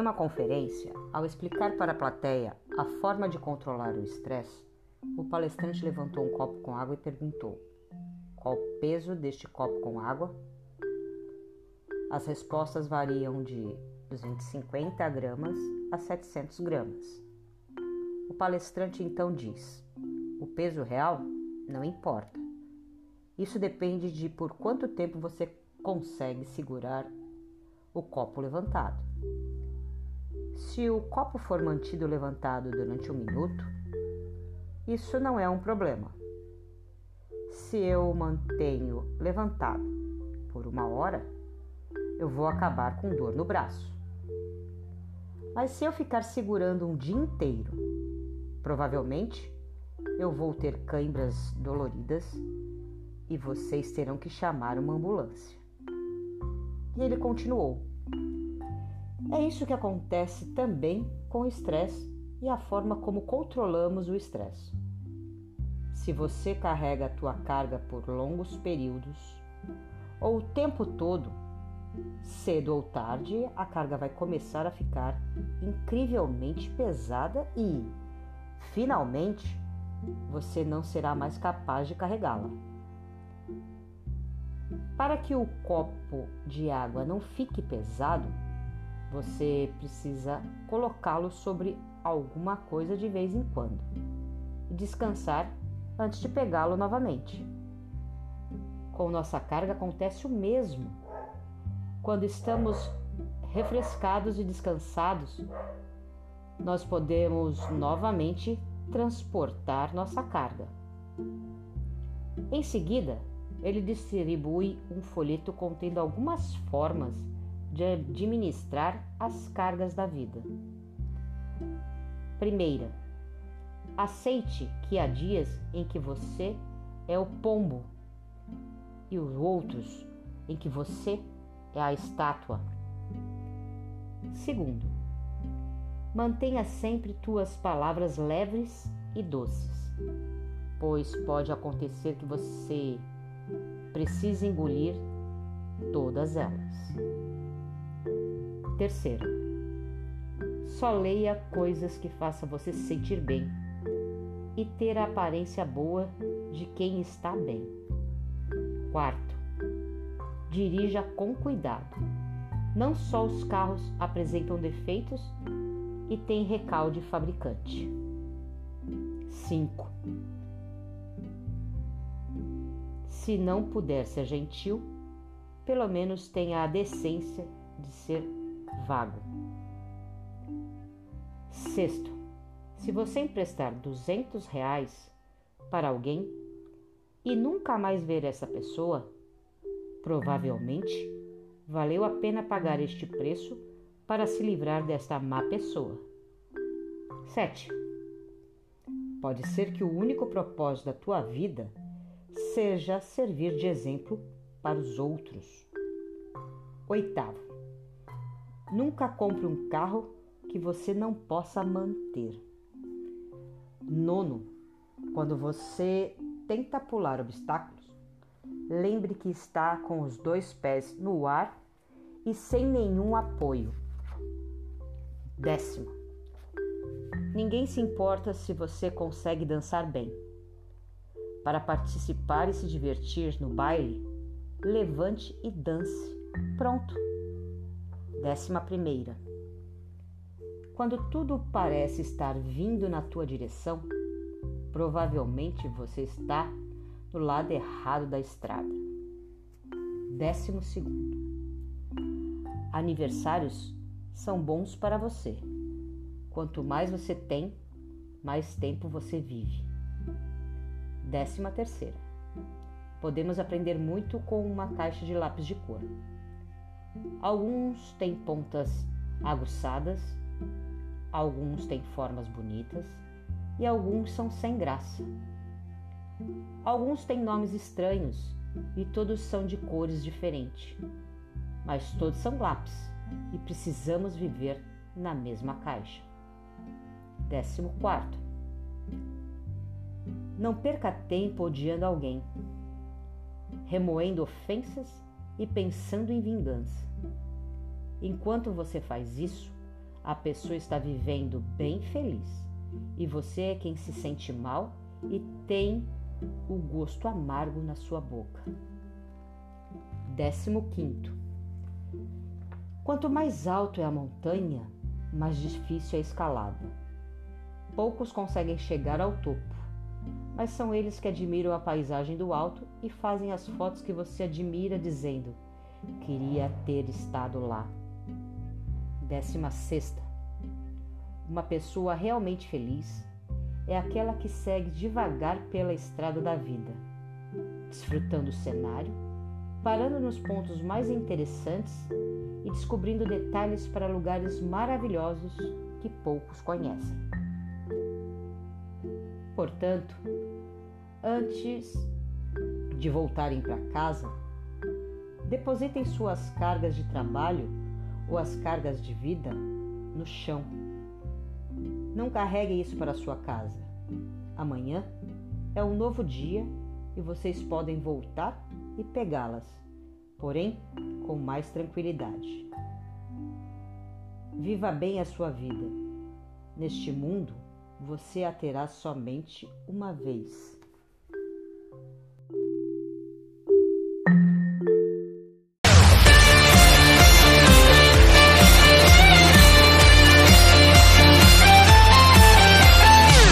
Em uma conferência, ao explicar para a plateia a forma de controlar o estresse, o palestrante levantou um copo com água e perguntou: Qual o peso deste copo com água? As respostas variam de 250 gramas a 700 gramas. O palestrante então diz: O peso real não importa. Isso depende de por quanto tempo você consegue segurar o copo levantado. Se o copo for mantido levantado durante um minuto, isso não é um problema. Se eu mantenho levantado por uma hora, eu vou acabar com dor no braço. Mas se eu ficar segurando um dia inteiro, provavelmente eu vou ter câimbras doloridas e vocês terão que chamar uma ambulância. E ele continuou: é isso que acontece também com o estresse e a forma como controlamos o estresse. Se você carrega a tua carga por longos períodos ou o tempo todo, cedo ou tarde a carga vai começar a ficar incrivelmente pesada e, finalmente, você não será mais capaz de carregá-la. Para que o copo de água não fique pesado, você precisa colocá-lo sobre alguma coisa de vez em quando e descansar antes de pegá-lo novamente. Com nossa carga acontece o mesmo. Quando estamos refrescados e descansados, nós podemos novamente transportar nossa carga. Em seguida, ele distribui um folheto contendo algumas formas de administrar as cargas da vida. Primeira, aceite que há dias em que você é o pombo e os outros em que você é a estátua. Segundo, mantenha sempre tuas palavras leves e doces, pois pode acontecer que você precise engolir todas elas. Terceiro, só leia coisas que façam você se sentir bem e ter a aparência boa de quem está bem. Quarto, dirija com cuidado. Não só os carros apresentam defeitos e têm recalde fabricante. 5. Se não puder ser gentil, pelo menos tenha a decência de ser vago. Sexto, se você emprestar 200 reais para alguém e nunca mais ver essa pessoa, provavelmente valeu a pena pagar este preço para se livrar desta má pessoa. 7. Pode ser que o único propósito da tua vida seja servir de exemplo para os outros. Oitavo. Nunca compre um carro que você não possa manter. Nono, quando você tenta pular obstáculos, lembre que está com os dois pés no ar e sem nenhum apoio. Décimo, ninguém se importa se você consegue dançar bem. Para participar e se divertir no baile, levante e dance. Pronto. Décima primeira. Quando tudo parece estar vindo na tua direção, provavelmente você está no lado errado da estrada. Décimo segundo. Aniversários são bons para você. Quanto mais você tem, mais tempo você vive. Décima terceira. Podemos aprender muito com uma caixa de lápis de cor. Alguns têm pontas aguçadas, alguns têm formas bonitas e alguns são sem graça. Alguns têm nomes estranhos e todos são de cores diferentes, mas todos são lápis e precisamos viver na mesma caixa. Décimo quarto. Não perca tempo odiando alguém, remoendo ofensas e pensando em vingança. Enquanto você faz isso, a pessoa está vivendo bem feliz e você é quem se sente mal e tem o gosto amargo na sua boca. Décimo quinto. Quanto mais alto é a montanha, mais difícil é a escalada. Poucos conseguem chegar ao topo, mas são eles que admiram a paisagem do alto e fazem as fotos que você admira, dizendo: Queria ter estado lá. Décima sexta. Uma pessoa realmente feliz é aquela que segue devagar pela estrada da vida, desfrutando o cenário, parando nos pontos mais interessantes e descobrindo detalhes para lugares maravilhosos que poucos conhecem. Portanto, antes de voltarem para casa, depositem suas cargas de trabalho ou as cargas de vida no chão não carregue isso para sua casa. Amanhã é um novo dia e vocês podem voltar e pegá-las, porém com mais tranquilidade. Viva bem a sua vida. Neste mundo, você a terá somente uma vez.